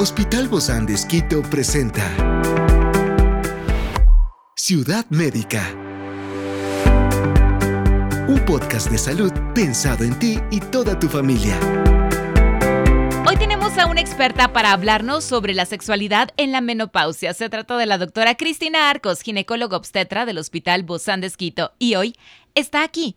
Hospital Bozán de Esquito presenta Ciudad Médica. Un podcast de salud pensado en ti y toda tu familia. Hoy tenemos a una experta para hablarnos sobre la sexualidad en la menopausia. Se trata de la doctora Cristina Arcos, ginecóloga obstetra del Hospital Bozán de Esquito. Y hoy está aquí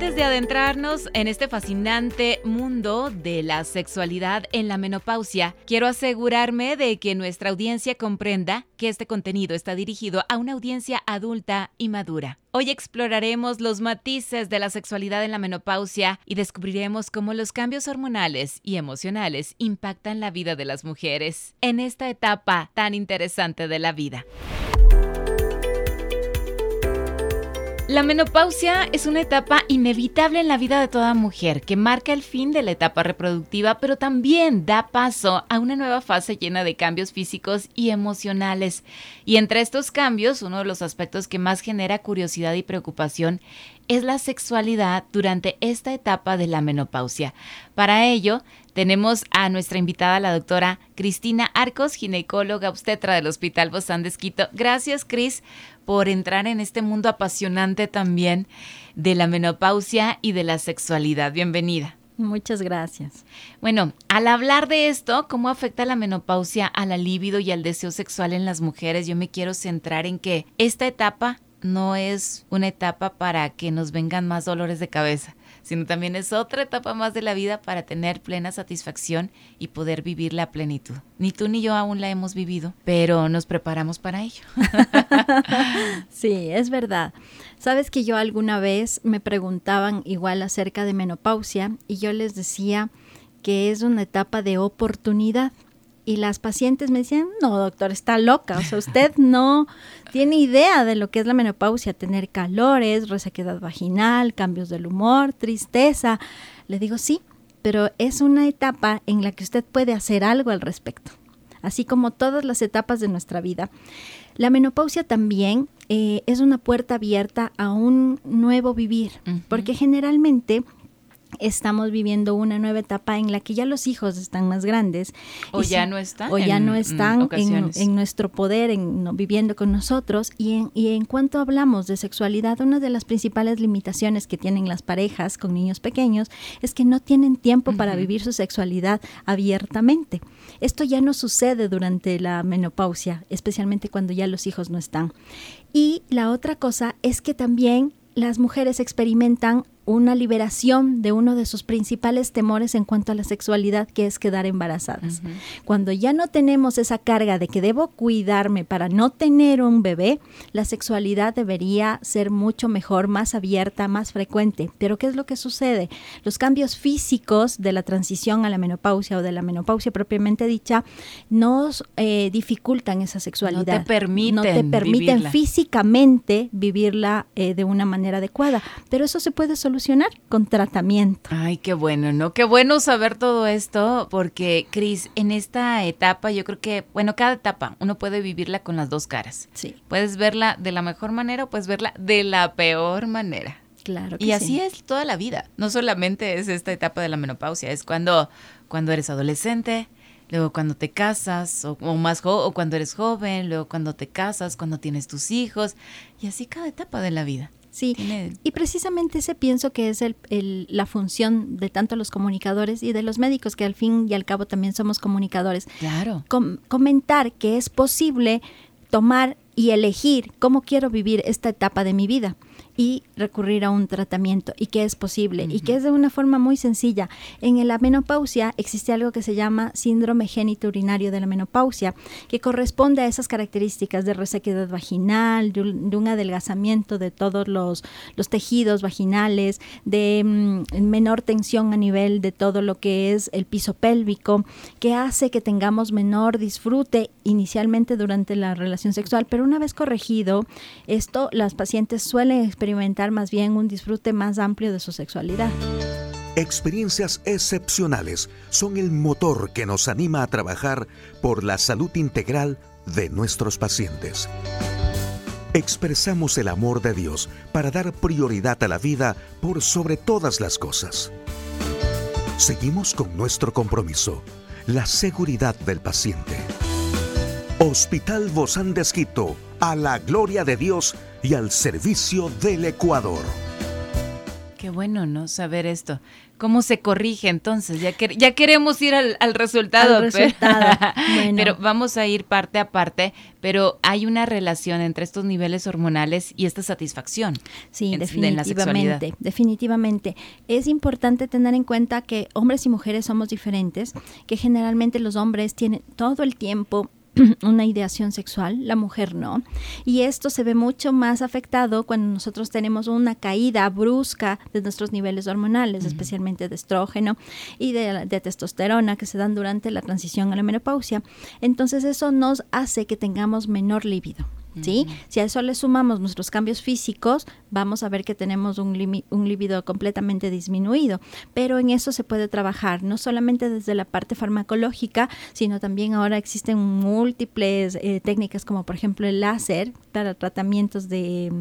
Antes de adentrarnos en este fascinante mundo de la sexualidad en la menopausia, quiero asegurarme de que nuestra audiencia comprenda que este contenido está dirigido a una audiencia adulta y madura. Hoy exploraremos los matices de la sexualidad en la menopausia y descubriremos cómo los cambios hormonales y emocionales impactan la vida de las mujeres en esta etapa tan interesante de la vida. La menopausia es una etapa inevitable en la vida de toda mujer que marca el fin de la etapa reproductiva, pero también da paso a una nueva fase llena de cambios físicos y emocionales. Y entre estos cambios, uno de los aspectos que más genera curiosidad y preocupación es la sexualidad durante esta etapa de la menopausia. Para ello, tenemos a nuestra invitada, la doctora Cristina Arcos, ginecóloga obstetra del Hospital Bozán de Esquito. Gracias, Cris, por entrar en este mundo apasionante también de la menopausia y de la sexualidad. Bienvenida. Muchas gracias. Bueno, al hablar de esto, ¿cómo afecta la menopausia a la libido y al deseo sexual en las mujeres? Yo me quiero centrar en que esta etapa no es una etapa para que nos vengan más dolores de cabeza, sino también es otra etapa más de la vida para tener plena satisfacción y poder vivir la plenitud. Ni tú ni yo aún la hemos vivido, pero nos preparamos para ello. sí, es verdad. Sabes que yo alguna vez me preguntaban igual acerca de menopausia y yo les decía que es una etapa de oportunidad y las pacientes me decían, no, doctor, está loca, o sea, usted no tiene idea de lo que es la menopausia, tener calores, resequedad vaginal, cambios del humor, tristeza. Le digo, sí, pero es una etapa en la que usted puede hacer algo al respecto, así como todas las etapas de nuestra vida. La menopausia también eh, es una puerta abierta a un nuevo vivir, porque generalmente estamos viviendo una nueva etapa en la que ya los hijos están más grandes. O ya no están. O ya no están en, nuestro poder, en, viviendo con nosotros. Y en, y en cuanto hablamos de sexualidad, una de las principales limitaciones que tienen las parejas con niños pequeños es que no tienen tiempo para vivir su sexualidad abiertamente. Esto ya no sucede durante la menopausia, especialmente cuando ya los hijos no están. Y la otra cosa es que también las mujeres experimentan una liberación de uno de sus principales temores en cuanto a la sexualidad, que es quedar embarazadas. Cuando ya no tenemos esa carga de que debo cuidarme para no tener un bebé, la sexualidad debería ser mucho mejor, más abierta, más frecuente. Pero ¿qué es lo que sucede? Los cambios físicos de la transición a la menopausia o de la menopausia propiamente dicha nos eh, dificultan esa sexualidad. No te permiten, no te permiten físicamente vivirla eh, de una manera adecuada. Pero eso se puede solucionar con tratamiento. Ay, qué bueno, ¿no? Qué bueno saber todo esto, porque, Cris, en esta etapa yo creo que, bueno, cada etapa uno puede vivirla con las dos caras. Sí. Puedes verla de la mejor manera o puedes verla de la peor manera. Claro. y así es toda la vida. No solamente es esta etapa de la menopausia, es cuando, cuando eres adolescente, luego cuando te casas, o, más o cuando eres joven, luego cuando te casas, cuando tienes tus hijos, y así cada etapa de la vida. Sí, y precisamente ese pienso que es el, la función de tanto los comunicadores y de los médicos, que al fin y al cabo también somos comunicadores. Claro. comentar que es posible tomar y elegir cómo quiero vivir esta etapa de mi vida y recurrir a un tratamiento y que es posible y que es de una forma muy sencilla. En la menopausia existe algo que se llama síndrome génito urinario de la menopausia, que corresponde a esas características de resequedad vaginal, de un, adelgazamiento de todos los, los tejidos vaginales, de mm, menor tensión a nivel de todo lo que es el piso pélvico, que hace que tengamos menor disfrute inicialmente durante la relación sexual, pero una vez corregido, esto las pacientes suelen experimentar más bien un disfrute más amplio de su sexualidad. Experiencias excepcionales son el motor que nos anima a trabajar por la salud integral de nuestros pacientes. Expresamos el amor de Dios para dar prioridad a la vida por sobre todas las cosas. Seguimos con nuestro compromiso, la seguridad del paciente. Hospital Bozán de Esquito, a la gloria de Dios y al servicio del Ecuador. Qué bueno, ¿no? Saber esto. ¿Cómo se corrige entonces? Ya, que, ya queremos ir al, resultado, Pero, vamos a ir parte a parte, pero hay una relación entre estos niveles hormonales y esta satisfacción. Sí, definitivamente, definitivamente. Es importante tener en cuenta que hombres y mujeres somos diferentes, que generalmente los hombres tienen todo el tiempo una ideación sexual, la mujer no. Y esto se ve mucho más afectado cuando nosotros tenemos una caída brusca de nuestros niveles hormonales, especialmente de estrógeno y de, de, testosterona que se dan durante la transición a la menopausia. Entonces eso nos hace que tengamos menor líbido. ¿Sí? Si a eso le sumamos nuestros cambios físicos, vamos a ver que tenemos un, un libido completamente disminuido. Pero en eso se puede trabajar, no solamente desde la parte farmacológica, sino también ahora existen múltiples eh, técnicas como por ejemplo el láser para tratamientos de,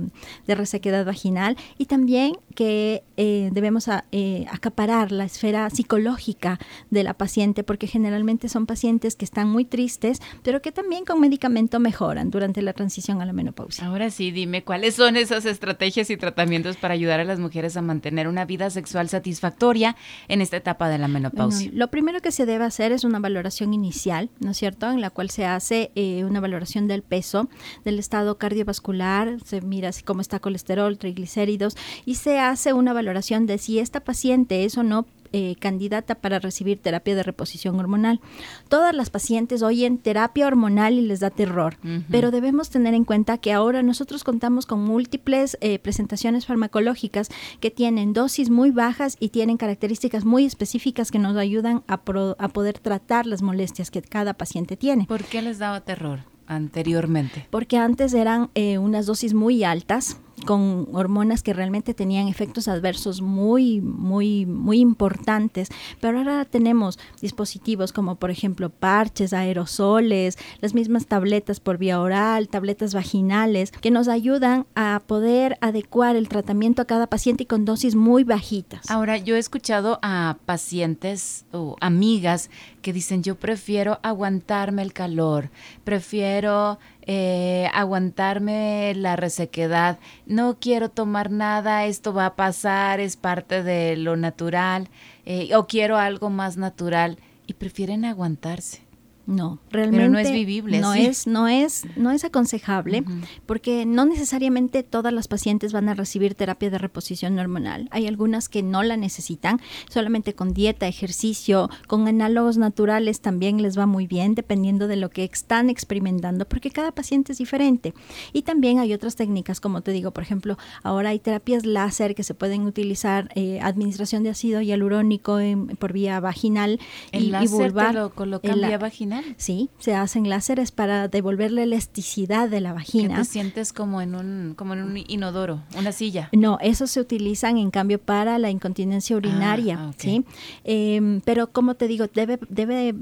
resequedad vaginal y también que eh, debemos eh, acaparar la esfera psicológica de la paciente porque generalmente son pacientes que están muy tristes, pero que también con medicamento mejoran durante la transición a la menopausia. Ahora sí, dime, ¿cuáles son esas estrategias y tratamientos para ayudar a las mujeres a mantener una vida sexual satisfactoria en esta etapa de la menopausia? lo primero que se debe hacer es una valoración inicial, ¿no es cierto?, en la cual se hace eh, una valoración del peso, del estado cardiovascular, se mira si cómo está colesterol, triglicéridos y se hace una valoración de si esta paciente es o no eh, candidata para recibir terapia de reposición hormonal. Todas las pacientes oyen terapia hormonal y les da terror, pero debemos tener en cuenta que ahora nosotros contamos con múltiples eh, presentaciones farmacológicas que tienen dosis muy bajas y tienen características muy específicas que nos ayudan a, a poder tratar las molestias que cada paciente tiene. ¿Por qué les daba terror? anteriormente? Porque antes eran eh, unas dosis muy altas, con hormonas que realmente tenían efectos adversos muy, muy, muy importantes. Pero ahora tenemos dispositivos como por ejemplo parches, aerosoles, las mismas tabletas por vía oral, tabletas vaginales, que nos ayudan a poder adecuar el tratamiento a cada paciente y con dosis muy bajitas. Ahora, yo he escuchado a pacientes o amigas que dicen yo prefiero aguantarme el calor, prefiero eh, aguantarme la resequedad, no quiero tomar nada, esto va a pasar, es parte de lo natural, eh, o quiero algo más natural, y prefieren aguantarse. No, realmente no es vivible. No es, no es, no es aconsejable, porque no necesariamente todas las pacientes van a recibir terapia de reposición hormonal. Hay algunas que no la necesitan, solamente con dieta, ejercicio, con análogos naturales también les va muy bien, dependiendo de lo que están experimentando, porque cada paciente es diferente. Y también hay otras técnicas, como te digo, por ejemplo, ahora hay terapias láser que se pueden utilizar, eh, administración de ácido hialurónico por vía vaginal y, láser lo colocan vía vaginal. Sí, se hacen láseres para devolverle elasticidad de la vagina. ¿Qué te sientes como en un como en un inodoro, una silla? No, esos se utilizan en cambio para la incontinencia urinaria, ah, ¿sí? Em, pero como te digo, debe debe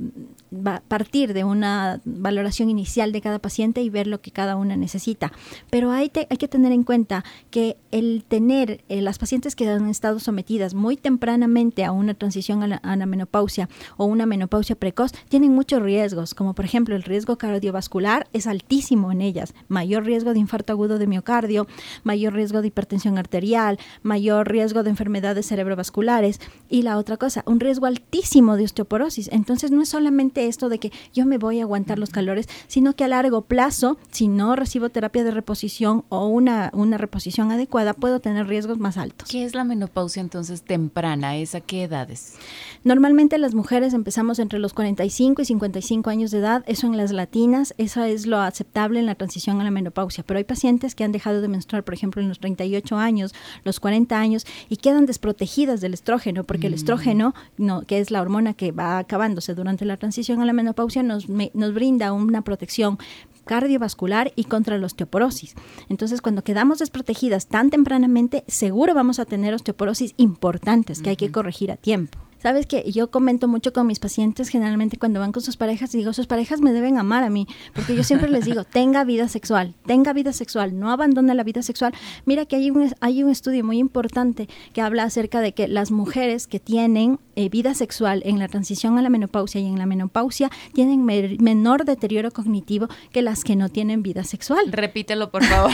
partir de una valoración inicial de cada paciente y ver lo que cada una necesita. Pero hay, hay que tener en cuenta que el tener eh, las pacientes que han estado sometidas muy tempranamente a una transición a la, a la menopausia o una menopausia precoz tienen mucho riesgo como por ejemplo el riesgo cardiovascular, es altísimo en ellas. Mayor riesgo de infarto agudo de miocardio, mayor riesgo de hipertensión arterial, mayor riesgo de enfermedades cerebrovasculares y la otra cosa, un riesgo altísimo de osteoporosis. Entonces no es solamente esto de que yo me voy a aguantar los calores, sino que a largo plazo, si no recibo terapia de reposición o una, una reposición adecuada, puedo tener riesgos más altos. ¿Qué es la menopausia entonces temprana? ¿Es a qué edades? Normalmente las mujeres empezamos entre los 45 y 55 años de edad, eso en las latinas, eso es lo aceptable en la transición a la menopausia, pero hay pacientes que han dejado de menstruar, por ejemplo, en los 38 años, los 40 años, y quedan desprotegidas del estrógeno, porque el mm. estrógeno, no, que es la hormona que va acabándose durante la transición a la menopausia, nos, nos brinda una protección cardiovascular y contra la osteoporosis. Entonces, cuando quedamos desprotegidas tan tempranamente, seguro vamos a tener osteoporosis importantes que hay que corregir a tiempo. Sabes que yo comento mucho con mis pacientes generalmente cuando van con sus parejas y digo, sus parejas me deben amar a mí, porque yo siempre les digo, tenga vida sexual, tenga vida sexual, no abandone la vida sexual. Mira que hay un, hay un estudio muy importante que habla acerca de que las mujeres que tienen eh, vida sexual en la transición a la menopausia y en la menopausia tienen menor deterioro cognitivo que las que no tienen vida sexual. Repítelo, por favor.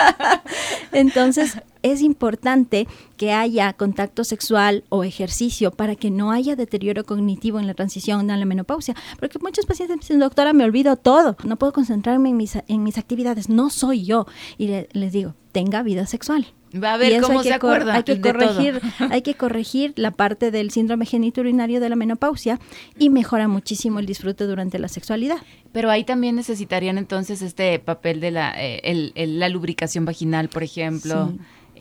Entonces, es importante que haya contacto sexual o ejercicio para que no haya deterioro cognitivo en la transición a la menopausia. Porque muchos pacientes dicen, doctora, me olvido todo, no puedo concentrarme en mis, en mis actividades, no soy yo. Y les digo, tenga vida sexual. Va a ver cómo se acuerda. Hay que, corregir, hay que corregir la parte del síndrome geniturinario de la menopausia y mejora muchísimo el disfrute durante la sexualidad. Pero ahí también necesitarían entonces este papel de la, eh, la lubricación vaginal, por ejemplo.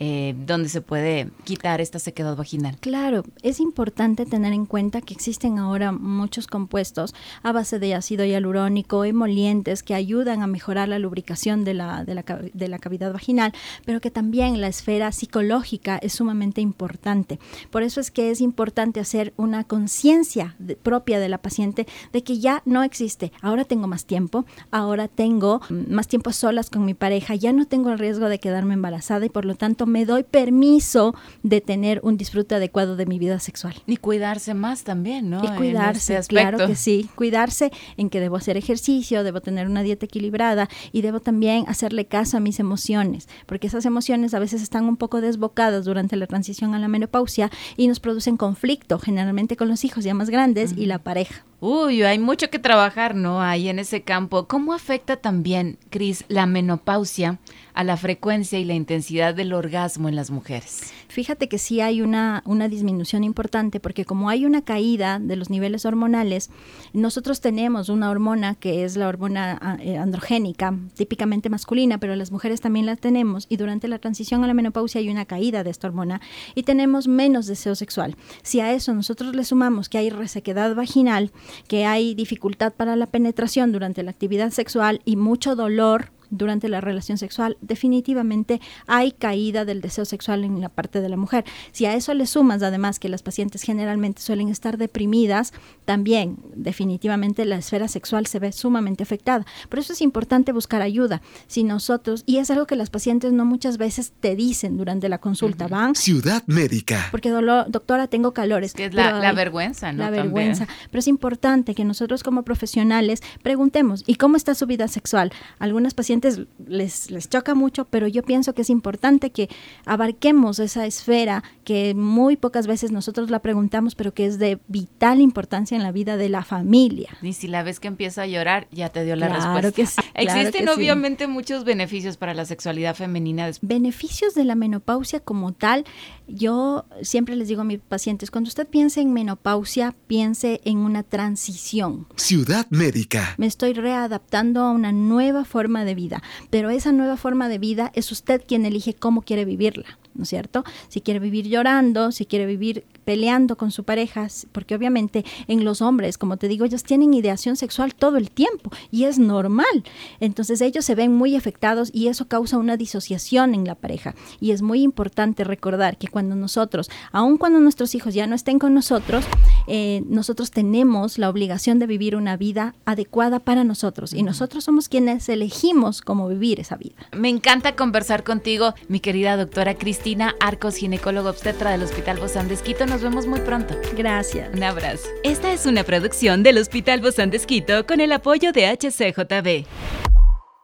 Eh, donde se puede quitar esta sequedad vaginal. Claro, es importante tener en cuenta que existen ahora muchos compuestos a base de ácido hialurónico, emolientes que ayudan a mejorar la lubricación de la, de la, de la cavidad vaginal, pero que también la esfera psicológica es sumamente importante. Por eso es que es importante hacer una conciencia propia de la paciente de que ya no existe. Ahora tengo más tiempo, ahora tengo más tiempo solas con mi pareja, ya no tengo el riesgo de quedarme embarazada y por lo tanto me doy permiso de tener un disfrute adecuado de mi vida sexual. Y cuidarse más también, ¿no? Y cuidarse, claro que sí. Cuidarse en que debo hacer ejercicio, debo tener una dieta equilibrada y debo también hacerle caso a mis emociones, porque esas emociones a veces están un poco desbocadas durante la transición a la menopausia y nos producen conflicto, generalmente con los hijos ya más grandes y la pareja. Uy, hay mucho que trabajar, ¿no? Ahí en ese campo. ¿Cómo afecta también, Cris, la menopausia a la frecuencia y la intensidad del orgasmo en las mujeres? Fíjate que sí hay una, una disminución importante porque como hay una caída de los niveles hormonales, nosotros tenemos una hormona que es la hormona ah, eh, androgénica, típicamente masculina, pero las mujeres también la tenemos y durante la transición a la menopausia hay una caída de esta hormona y tenemos menos deseo sexual. Si a eso nosotros le sumamos que hay resequedad vaginal, que hay dificultad para la penetración durante la actividad sexual y mucho dolor durante la relación sexual, definitivamente hay caída del deseo sexual en la parte de la mujer. Si a eso le sumas además que las pacientes generalmente suelen estar deprimidas, también definitivamente la esfera sexual se ve sumamente afectada. Por eso es importante buscar ayuda. Si nosotros, y es algo que las pacientes no muchas veces te dicen durante la consulta, van. Ciudad médica. Porque doctora, tengo calores. Que es la, vergüenza, ¿no? La vergüenza. Pero es importante que nosotros como profesionales preguntemos, ¿y cómo está su vida sexual? Algunas pacientes les, les choca mucho, pero yo pienso que es importante que abarquemos esa esfera que muy pocas veces nosotros la preguntamos, pero que es de vital importancia en la vida de la familia. Y si la ves que empieza a llorar, ya te dio la respuesta. Que sí, Existen obviamente muchos beneficios para la sexualidad femenina. Beneficios de la menopausia como tal, yo siempre les digo a mis pacientes, cuando usted piense en menopausia, piense en una transición. Ciudad médica. Me estoy readaptando a una nueva forma de vida pero esa nueva forma de vida es usted quien elige cómo quiere vivirla. ¿no es cierto? Si quiere vivir llorando, si quiere vivir peleando con su pareja, porque obviamente en los hombres, como te digo, ellos tienen ideación sexual todo el tiempo y es normal. Entonces ellos se ven muy afectados y eso causa una disociación en la pareja. Y es muy importante recordar que cuando nosotros, aun cuando nuestros hijos ya no estén con nosotros, eh, nosotros tenemos la obligación de vivir una vida adecuada para nosotros y nosotros somos quienes elegimos cómo vivir esa vida. Me encanta conversar contigo, mi querida doctora Cristina Arcos, ginecólogo obstetra del Hospital Bozán de Esquito. Nos vemos muy pronto. Gracias. Un abrazo. Esta es una producción del Hospital Bozán de Esquito con el apoyo de HCJB.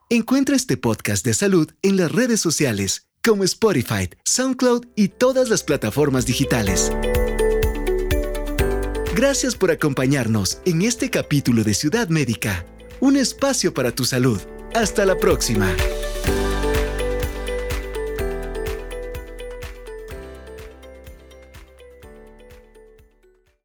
Encuentra este podcast de salud en las redes sociales como Spotify, SoundCloud y todas las plataformas digitales. Gracias por acompañarnos en este capítulo de Ciudad Médica, un espacio para tu salud. Hasta la próxima.